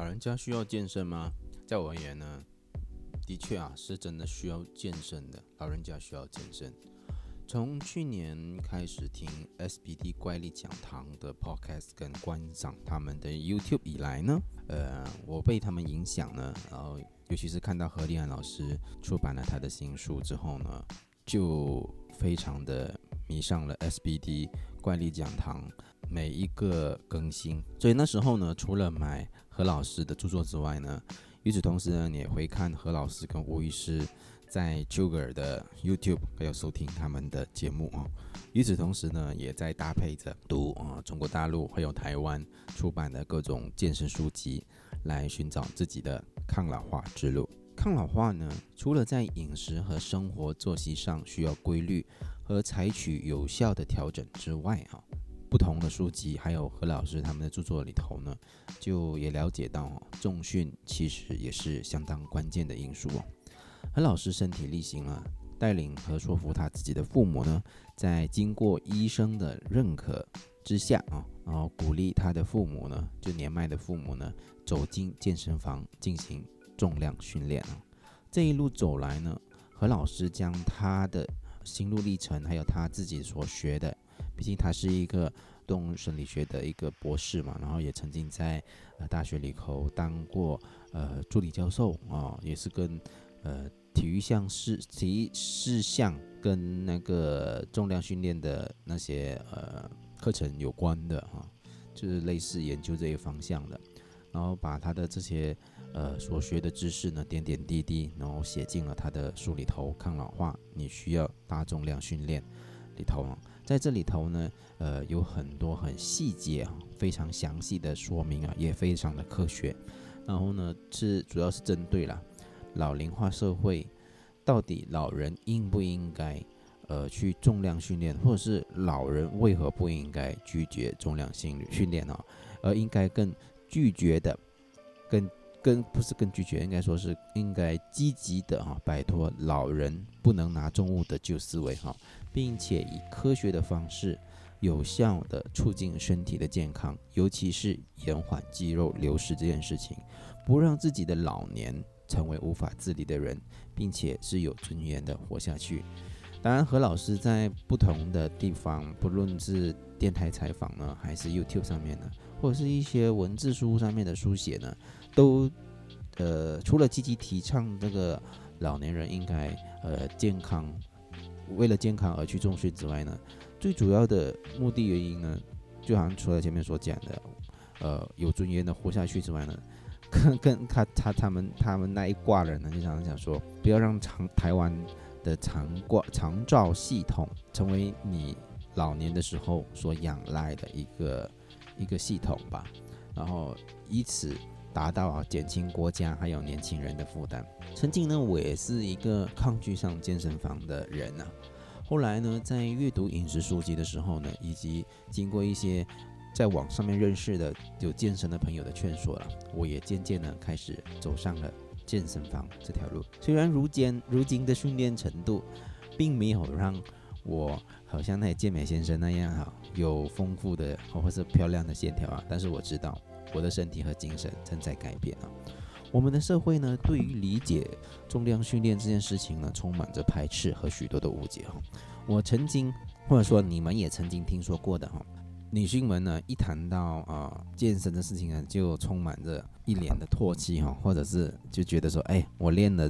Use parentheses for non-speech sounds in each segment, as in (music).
老人家需要健身吗？在我而言呢，的确啊，是真的需要健身的。老人家需要健身。从去年开始听 SBD 怪力讲堂的 Podcast 跟观赏他们的 YouTube 以来呢，呃，我被他们影响呢，然后尤其是看到何立安老师出版了他的新书之后呢，就非常的迷上了 SBD 怪力讲堂每一个更新。所以那时候呢，除了买何老师的著作之外呢，与此同时呢，你也会看何老师跟吴医师在 j u g e r 的 YouTube 还有收听他们的节目啊。与此同时呢，也在搭配着读啊中国大陆还有台湾出版的各种健身书籍，来寻找自己的抗老化之路。抗老化呢，除了在饮食和生活作息上需要规律和采取有效的调整之外啊。不同的书籍，还有何老师他们的著作里头呢，就也了解到，重训其实也是相当关键的因素哦。何老师身体力行啊，带领和说服他自己的父母呢，在经过医生的认可之下啊，然后鼓励他的父母呢，就年迈的父母呢，走进健身房进行重量训练啊。这一路走来呢，何老师将他的心路历程，还有他自己所学的。毕竟他是一个动物生理学的一个博士嘛，然后也曾经在呃大学里头当过呃助理教授啊，也是跟呃体育项事体育事项跟那个重量训练的那些呃课程有关的哈，就是类似研究这一方向的，然后把他的这些呃所学的知识呢点点滴滴，然后写进了他的书里头，抗老化你需要大重量训练里头。在这里头呢，呃，有很多很细节啊，非常详细的说明啊，也非常的科学。然后呢，是主要是针对了老龄化社会，到底老人应不应该呃去重量训练，或者是老人为何不应该拒绝重量训训练啊，而应该更拒绝的，更更不是更拒绝，应该说是应该积极的哈，摆脱老人不能拿重物的旧思维哈。并且以科学的方式，有效的促进身体的健康，尤其是延缓肌肉流失这件事情，不让自己的老年成为无法自理的人，并且是有尊严的活下去。当然，何老师在不同的地方，不论是电台采访呢，还是 YouTube 上面呢，或者是一些文字书上面的书写呢，都呃，除了积极提倡这个老年人应该呃健康。为了健康而去重训之外呢，最主要的目的原因呢，就好像除了前面所讲的，呃，有尊严的活下去之外呢，(laughs) 跟跟他他他们他们那一挂人呢，就想想说，不要让长台湾的长挂长照系统成为你老年的时候所仰赖的一个一个系统吧，然后以此。达到啊减轻国家还有年轻人的负担。曾经呢，我也是一个抗拒上健身房的人呐。后来呢，在阅读饮食书籍的时候呢，以及经过一些在网上面认识的有健身的朋友的劝说了，我也渐渐的开始走上了健身房这条路。虽然如今如今的训练程度，并没有让我好像那健美先生那样哈，有丰富的或者是漂亮的线条啊，但是我知道。我的身体和精神正在改变啊！我们的社会呢，对于理解重量训练这件事情呢，充满着排斥和许多的误解哈。我曾经或者说你们也曾经听说过的哈，女性们呢，一谈到啊健身的事情呢，就充满着一脸的唾弃哈，或者是就觉得说，哎，我练了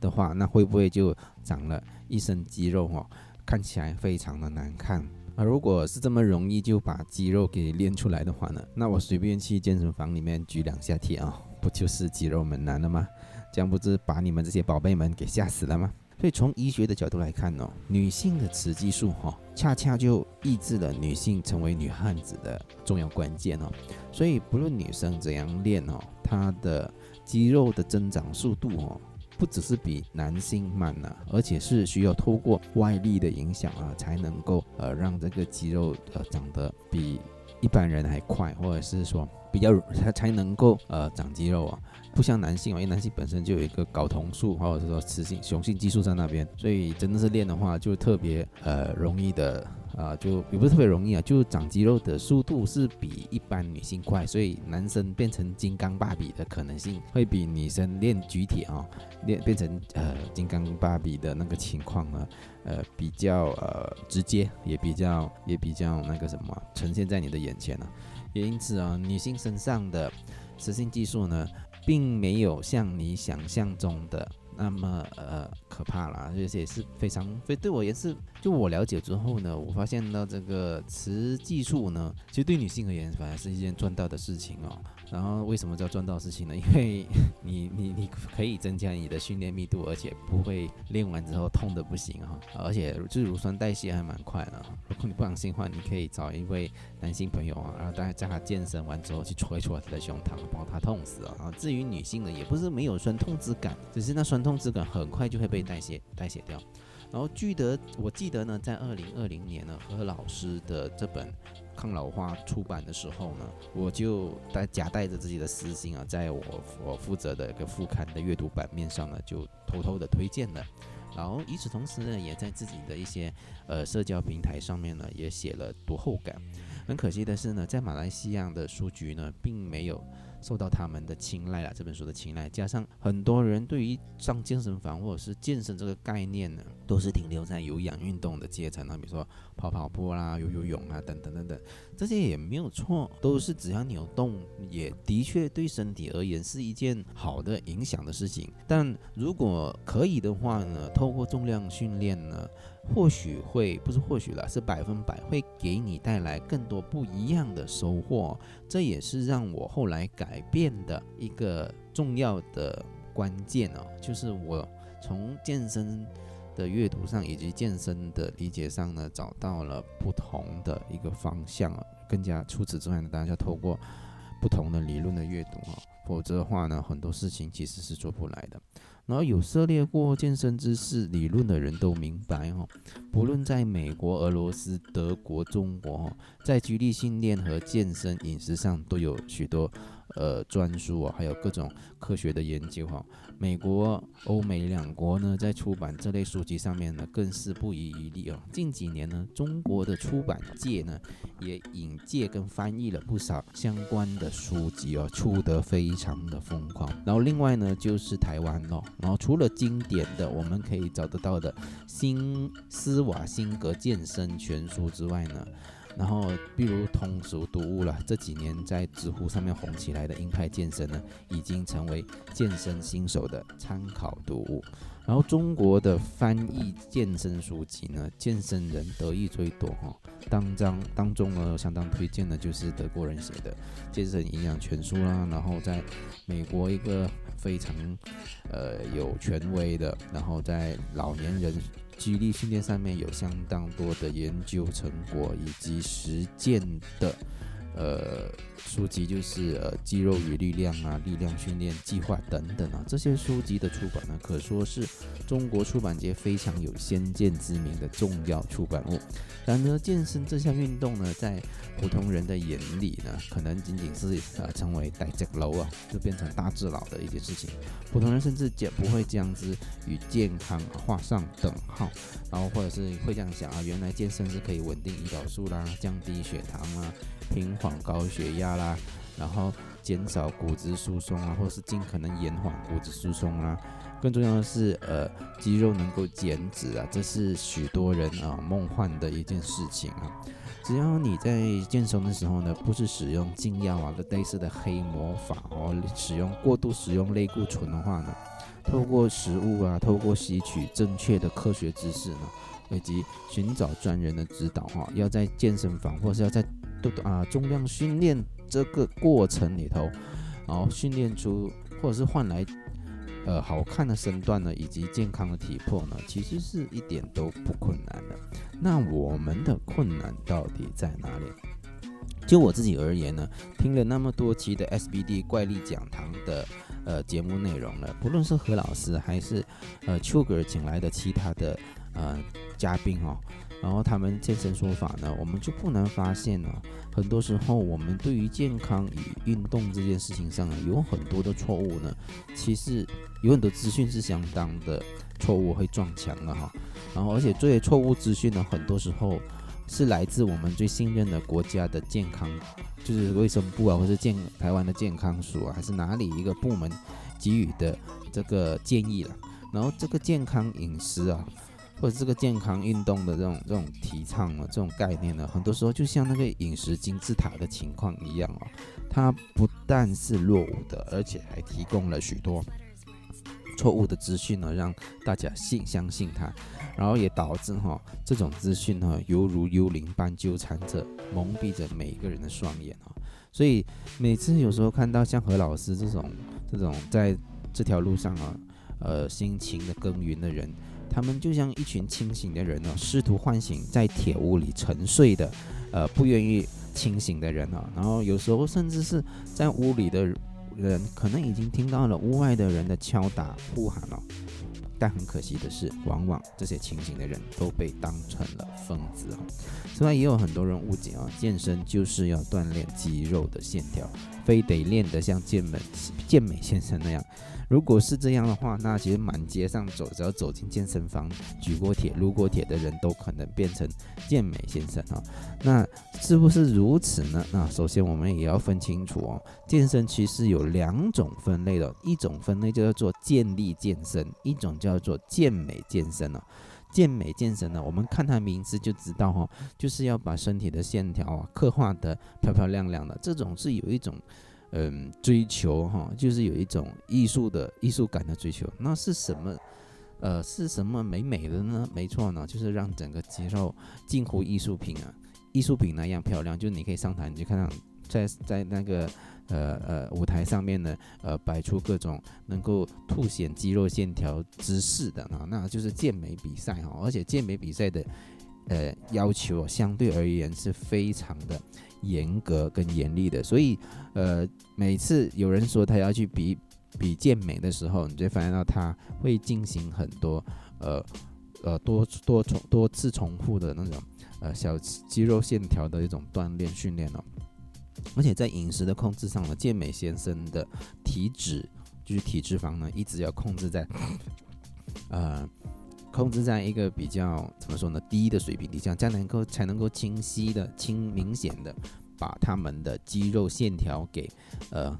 的话，那会不会就长了一身肌肉哈？看起来非常的难看。而如果是这么容易就把肌肉给练出来的话呢，那我随便去健身房里面举两下铁啊，不就是肌肉猛男了吗？这样不是把你们这些宝贝们给吓死了吗？所以从医学的角度来看哦，女性的雌激素哈，恰恰就抑制了女性成为女汉子的重要关键哦。所以不论女生怎样练哦，她的肌肉的增长速度哦。不只是比男性慢呢，而且是需要透过外力的影响啊，才能够呃让这个肌肉呃长得比一般人还快，或者是说比较才才能够呃长肌肉啊。不像男性啊，因为男性本身就有一个睾酮素或者说雌性雄性激素在那边，所以真的是练的话就特别呃容易的啊，就也不是特别容易啊，就长肌肉的速度是比一般女性快，所以男生变成金刚芭比的可能性会比女生练举铁啊，练变成呃金刚芭比的那个情况呢，呃比较呃直接，也比较也比较那个什么呈现在你的眼前了。也因此啊，女性身上的雌性激素呢，并没有像你想象中的。那么呃可怕啦，而且也是非常，非对我也是，就我了解之后呢，我发现到这个雌激素呢，其实对女性而言反而是一件赚到的事情哦。然后为什么叫赚到事情呢？(laughs) 因为你你你可以增加你的训练密度，而且不会练完之后痛的不行哈。而且就是乳酸代谢还蛮快的。如果你不相信的话，你可以找一位男性朋友啊，然后大家在他健身完之后去戳一戳他的胸膛，把他痛死了啊。至于女性呢，也不是没有酸痛之感，只是那酸痛之感很快就会被代谢代谢掉。然后记得我记得呢，在二零二零年呢，何老师的这本。抗老化出版的时候呢，我就带夹带着自己的私心啊，在我我负责的一个副刊的阅读版面上呢，就偷偷的推荐了。然后与此同时呢，也在自己的一些呃社交平台上面呢，也写了读后感。很可惜的是呢，在马来西亚的书局呢，并没有。受到他们的青睐了，这本书的青睐，加上很多人对于上健身房或者是健身这个概念呢，都是停留在有氧运动的阶层啊，比如说跑跑步啦、游游泳啊等等等等，这些也没有错，都是只要你有动，也的确对身体而言是一件好的影响的事情。但如果可以的话呢，透过重量训练呢？或许会不是或许了，是百分百会给你带来更多不一样的收获。这也是让我后来改变的一个重要的关键哦，就是我从健身的阅读上以及健身的理解上呢，找到了不同的一个方向更加除此之外呢，大家要透过不同的理论的阅读啊，否则的话呢，很多事情其实是做不来的。然后有涉猎过健身知识理论的人都明白哈，不论在美国、俄罗斯、德国、中国，在激励训练和健身饮食上都有许多。呃，专书啊，还有各种科学的研究哈。美国、欧美两国呢，在出版这类书籍上面呢，更是不遗余力哦。近几年呢，中国的出版界呢，也引介跟翻译了不少相关的书籍哦，出得非常的疯狂。然后另外呢，就是台湾咯。然后除了经典的我们可以找得到的《新斯瓦辛格健身全书》之外呢。然后，比如通俗读物了，这几年在知乎上面红起来的鹰派健身呢，已经成为健身新手的参考读物。然后中国的翻译健身书籍呢，健身人得益最多哈。当章当中呢，相当推荐的就是德国人写的《健身营养全书》啦。然后在美国一个非常呃有权威的，然后在老年人。激励训练上面有相当多的研究成果以及实践的，呃。书籍就是呃肌肉与力量啊，力量训练计划等等啊，这些书籍的出版呢，可说是中国出版界非常有先见之明的重要出版物。然而，健身这项运动呢，在普通人的眼里呢，可能仅仅是呃成为代价楼啊，就变成大智老的一件事情。普通人甚至也不会将之与健康画上等号，然后或者是会这样想啊，原来健身是可以稳定胰岛素啦，降低血糖啊。平缓高血压啦，然后减少骨质疏松啊，或是尽可能延缓骨质疏松啊。更重要的是，呃，肌肉能够减脂啊，这是许多人啊梦幻的一件事情啊。只要你在健身的时候呢，不是使用禁药啊类似的黑魔法哦，使用过度使用类固醇的话呢，透过食物啊，透过吸取正确的科学知识呢，以及寻找专人的指导哈，要在健身房或是要在啊，重量训练这个过程里头，然后训练出或者是换来呃好看的身段呢，以及健康的体魄呢，其实是一点都不困难的。那我们的困难到底在哪里？就我自己而言呢，听了那么多期的 SBD 怪力讲堂的呃节目内容了，不论是何老师还是呃丘格请来的其他的呃嘉宾哦。然后他们健身说法呢，我们就不难发现呢，很多时候我们对于健康与运动这件事情上，有很多的错误呢。其实有很多资讯是相当的错误，会撞墙的哈。然后而且这些错误资讯呢，很多时候是来自我们最信任的国家的健康，就是卫生部啊，或是健台湾的健康署啊，还是哪里一个部门给予的这个建议了。然后这个健康饮食啊，或者这个健康运动的这种这种提倡啊，这种概念呢，很多时候就像那个饮食金字塔的情况一样啊，它不但是落伍的，而且还提供了许多错误的资讯呢，让大家信相信它，然后也导致哈这种资讯呢，犹如幽灵般纠缠着、蒙蔽着每一个人的双眼啊。所以每次有时候看到像何老师这种这种在这条路上啊。呃，辛勤的耕耘的人，他们就像一群清醒的人呢，试图唤醒在铁屋里沉睡的，呃，不愿意清醒的人啊。然后有时候甚至是在屋里的人，可能已经听到了屋外的人的敲打呼喊了。但很可惜的是，往往这些清醒的人都被当成了疯子啊。此外，也有很多人误解啊，健身就是要锻炼肌肉的线条，非得练得像健美健美先生那样。如果是这样的话，那其实满街上走，只要走进健身房举过铁、撸过铁的人都可能变成健美先生啊。那是不是如此呢？那首先我们也要分清楚哦，健身其实有两种分类的，一种分类叫做健力健身，一种叫做健美健身哦。健美健身呢，我们看它名字就知道哈，就是要把身体的线条啊刻画得漂漂亮亮的，这种是有一种。嗯，追求哈，就是有一种艺术的艺术感的追求。那是什么？呃，是什么美美的呢？没错呢，就是让整个肌肉近乎艺术品啊，艺术品那样漂亮。就你可以上台，你就看到在在那个呃呃舞台上面呢，呃，摆出各种能够凸显肌肉线条姿势的啊，那就是健美比赛哈。而且健美比赛的呃要求相对而言是非常的。严格跟严厉的，所以呃，每次有人说他要去比比健美的时候，你就发现到他会进行很多呃呃多多重多次重复的那种呃小肌肉线条的一种锻炼训练哦。而且在饮食的控制上呢，健美先生的体脂就是体脂肪呢，一直要控制在呃控制在一个比较怎么说呢低的水平底下，这样能够才能够清晰的清明显的把他们的肌肉线条给呃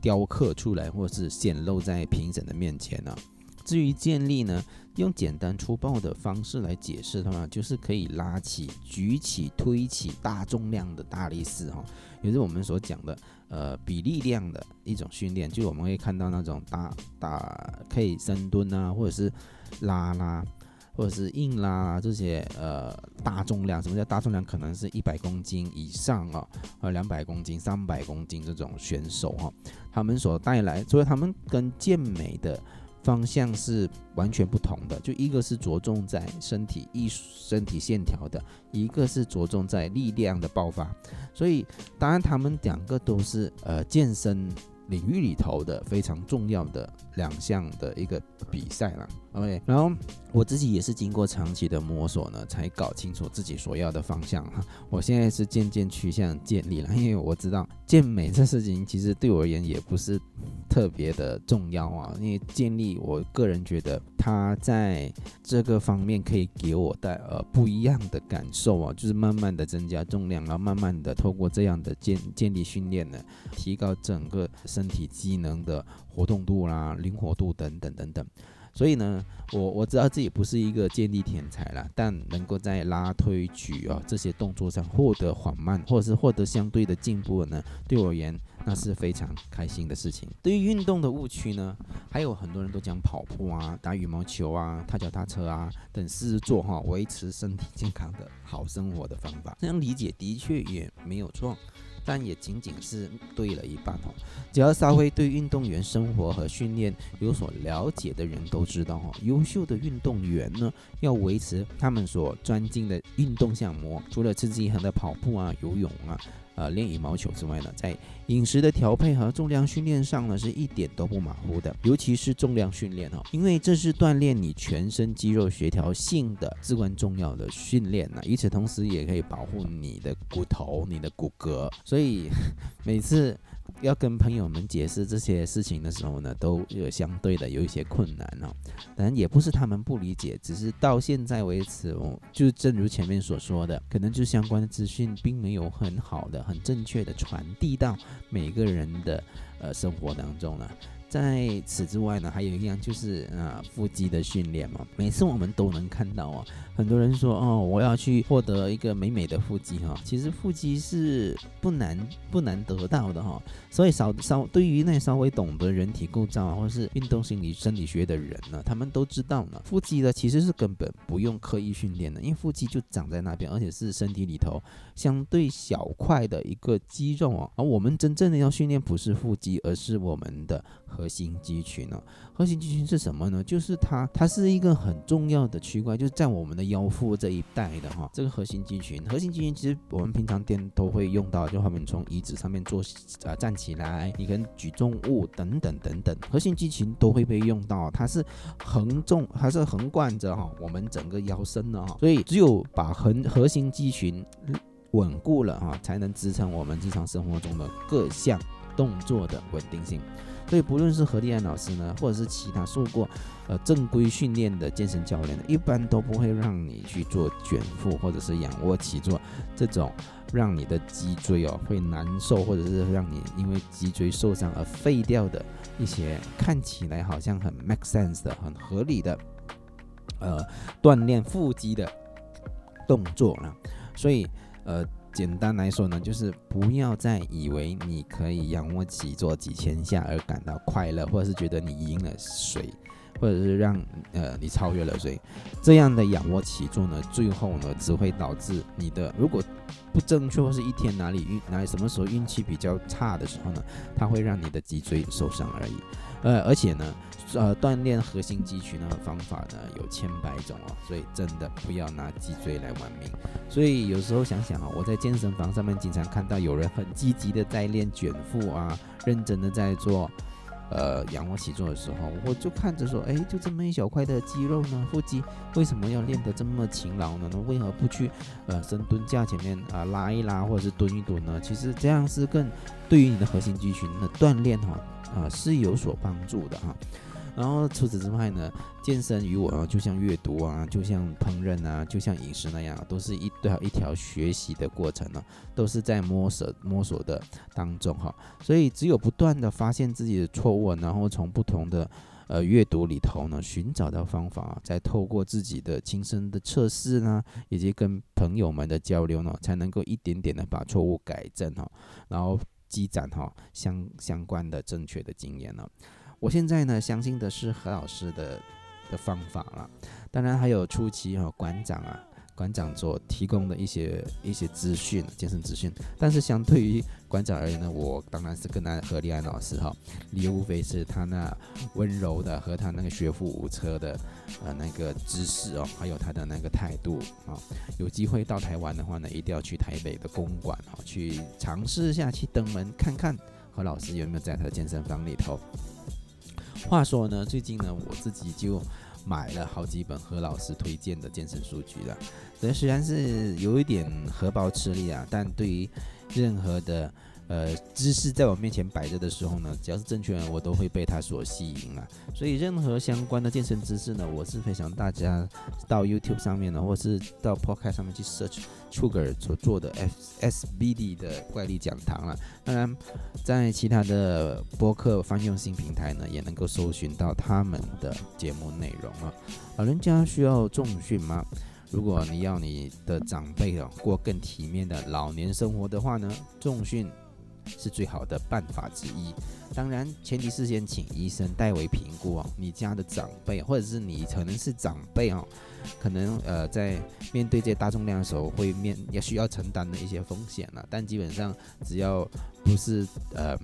雕刻出来，或是显露在评审的面前呢。至于建立呢，用简单粗暴的方式来解释的话，就是可以拉起、举起、推起大重量的大力士哈，也是我们所讲的呃比力量的一种训练，就我们会看到那种大大可以深蹲啊，或者是。拉拉，或者是硬拉这些呃大重量，什么叫大重量？可能是一百公斤以上啊，呃两百公斤、三百公斤这种选手哈，他们所带来，所以他们跟健美的方向是完全不同的。就一个是着重在身体艺术、身体线条的，一个是着重在力量的爆发。所以当然他们两个都是呃健身。领域里头的非常重要的两项的一个比赛了，OK，然后我自己也是经过长期的摸索呢，才搞清楚自己所要的方向哈。我现在是渐渐趋向建立了，因为我知道健美这事情其实对我而言也不是特别的重要啊。因为建立，我个人觉得它在这个方面可以给我带呃不一样的感受啊，就是慢慢的增加重量，然后慢慢的透过这样的建建立训练呢，提高整个。身体机能的活动度啦、灵活度等等等等，所以呢，我我知道自己不是一个健力天才啦，但能够在拉推举啊这些动作上获得缓慢或者是获得相对的进步呢，对我而言那是非常开心的事情。对于运动的误区呢，还有很多人都讲跑步啊、打羽毛球啊、踏脚踏车啊等是做哈维持身体健康的好生活的方法，这样理解的确也没有错。但也仅仅是对了一半哦。只要稍微对运动员生活和训练有所了解的人都知道哦，优秀的运动员呢，要维持他们所专精的运动项目，除了持之以恒的跑步啊、游泳啊。呃，练羽毛球之外呢，在饮食的调配和重量训练上呢，是一点都不马虎的。尤其是重量训练哦，因为这是锻炼你全身肌肉协调性的至关重要的训练呢。与此同时，也可以保护你的骨头、你的骨骼。所以 (laughs) 每次要跟朋友们解释这些事情的时候呢，都有相对的有一些困难哦。当然也不是他们不理解，只是到现在为止哦，就正如前面所说的，可能就相关的资讯并没有很好的、很正确的传递到每个人的呃生活当中了。在此之外呢，还有一样就是啊，腹肌的训练嘛。每次我们都能看到啊，很多人说哦，我要去获得一个美美的腹肌哈。其实腹肌是不难不难得到的哈。所以稍稍对于那些稍微懂得人体构造啊，或者是运动心理生理学的人呢，他们都知道呢，腹肌呢其实是根本不用刻意训练的，因为腹肌就长在那边，而且是身体里头相对小块的一个肌肉啊。而我们真正的要训练不是腹肌，而是我们的。核心肌群呢？核心肌群是什么呢？就是它，它是一个很重要的区块，就是在我们的腰腹这一带的哈。这个核心肌群，核心肌群其实我们平常店都会用到，就他们从椅子上面坐啊站起来，你跟举重物等等等等，核心肌群都会被用到。它是横纵，它是横贯着哈我们整个腰身的哈。所以只有把横核心肌群稳固了哈，才能支撑我们日常生活中的各项动作的稳定性。所以不论是何立安老师呢，或者是其他受过呃正规训练的健身教练呢，一般都不会让你去做卷腹或者是仰卧起坐这种让你的脊椎哦会难受，或者是让你因为脊椎受伤而废掉的一些看起来好像很 make sense 的、很合理的呃锻炼腹肌的动作了。所以呃。简单来说呢，就是不要再以为你可以仰卧起坐几千下而感到快乐，或者是觉得你赢了谁，或者是让呃你超越了谁，这样的仰卧起坐呢，最后呢只会导致你的如果不正确，或是一天哪里运哪里什么时候运气比较差的时候呢，它会让你的脊椎受伤而已。呃，而且呢。呃，锻炼核心肌群的方法呢有千百种哦，所以真的不要拿脊椎来玩命。所以有时候想想啊，我在健身房上面经常看到有人很积极的在练卷腹啊，认真的在做呃仰卧起坐的时候，我就看着说，哎，就这么一小块的肌肉呢，腹肌为什么要练得这么勤劳呢？那为何不去呃深蹲架前面啊拉一拉或者是蹲一蹲呢？其实这样是更对于你的核心肌群的锻炼哈啊是有所帮助的哈。然后除此之外呢，健身与我啊，就像阅读啊，就像烹饪啊，就像饮食那样，都是一条一条学习的过程呢，都是在摸索摸索的当中哈。所以只有不断的发现自己的错误，然后从不同的呃阅读里头呢，寻找到方法，再透过自己的亲身的测试呢，以及跟朋友们的交流呢，才能够一点点的把错误改正哈，然后积攒哈相相关的正确的经验呢。我现在呢，相信的是何老师的的方法了，当然还有初期哈馆长啊，馆长所提供的一些一些资讯，健身资讯。但是相对于馆长而言呢，我当然是更爱何立安老师哈，理由无非是他那温柔的和他那个学富五车的呃那个知识哦，还有他的那个态度啊。有机会到台湾的话呢，一定要去台北的公馆哈，去尝试一下去登门看看何老师有没有在他的健身房里头。话说呢，最近呢，我自己就买了好几本何老师推荐的健身书籍了。这虽然是有一点荷包吃力啊，但对于任何的。呃，知识在我面前摆着的时候呢，只要是正确的，我都会被它所吸引啊。所以任何相关的健身知识呢，我是非常大家到 YouTube 上面呢，或是到 Podcast 上面去 search Sugar 所做的 S SBD 的怪力讲堂了。当然，在其他的播客泛用性平台呢，也能够搜寻到他们的节目内容啊。老人家需要重训吗？如果你要你的长辈啊过更体面的老年生活的话呢，重训。是最好的办法之一，当然前提是先请医生代为评估哦。你家的长辈或者是你可能是长辈哦，可能呃在面对这些大重量的时候会面也需要承担的一些风险了。但基本上只要不是呃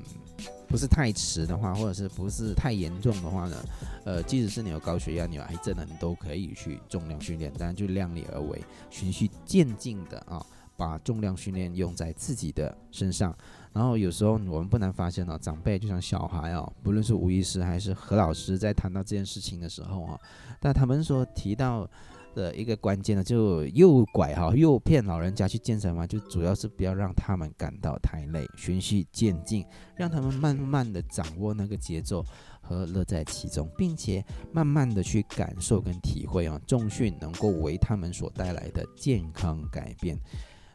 不是太迟的话，或者是不是太严重的话呢，呃即使是你有高血压、你有癌症的，你都可以去重量训练，当然就量力而为，循序渐进的啊，把重量训练用在自己的身上。然后有时候我们不难发现哦，长辈就像小孩哦，不论是吴医师还是何老师，在谈到这件事情的时候哈，但他们说提到的一个关键呢，就诱拐哈，诱骗老人家去健身房，就主要是不要让他们感到太累，循序渐进，让他们慢慢的掌握那个节奏和乐在其中，并且慢慢的去感受跟体会啊，重训能够为他们所带来的健康改变。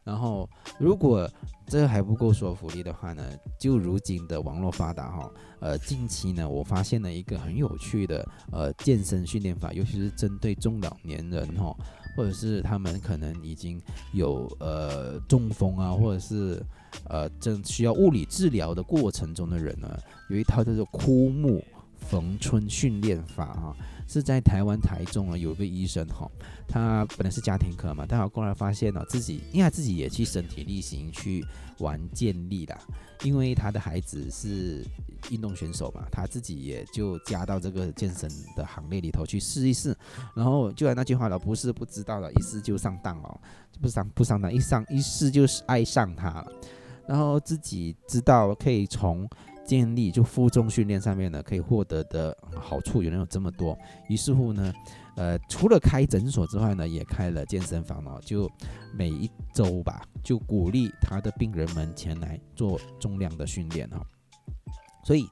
然后，如果这还不够说服力的话呢，就如今的网络发达哈，呃，近期呢，我发现了一个很有趣的呃健身训练法，尤其是针对中老年人哈，或者是他们可能已经有呃中风啊，或者是呃正需要物理治疗的过程中的人呢，有一套叫做枯木逢春训练法哈。是在台湾台中啊，有一个医生哈，他本来是家庭科嘛，但好后来发现哦，自己因为他自己也去身体力行去玩健力的，因为他的孩子是运动选手嘛，他自己也就加到这个健身的行列里头去试一试，然后就按那句话了，不是不知道了，一试就上当了，不上不上当，一上一试就是爱上他了，然后自己知道可以从。建立就负重训练上面呢，可以获得的好处原来有这么多。于是乎呢，呃，除了开诊所之外呢，也开了健身房哦。就每一周吧，就鼓励他的病人们前来做重量的训练哦。所以。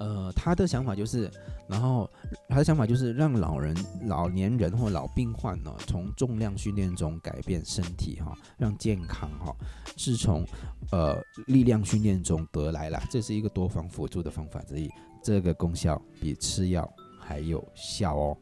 呃，他的想法就是，然后他的想法就是让老人、老年人或老病患呢，从重量训练中改变身体哈，让健康哈，是从呃力量训练中得来了。这是一个多方辅助的方法之一，这个功效比吃药还有效哦。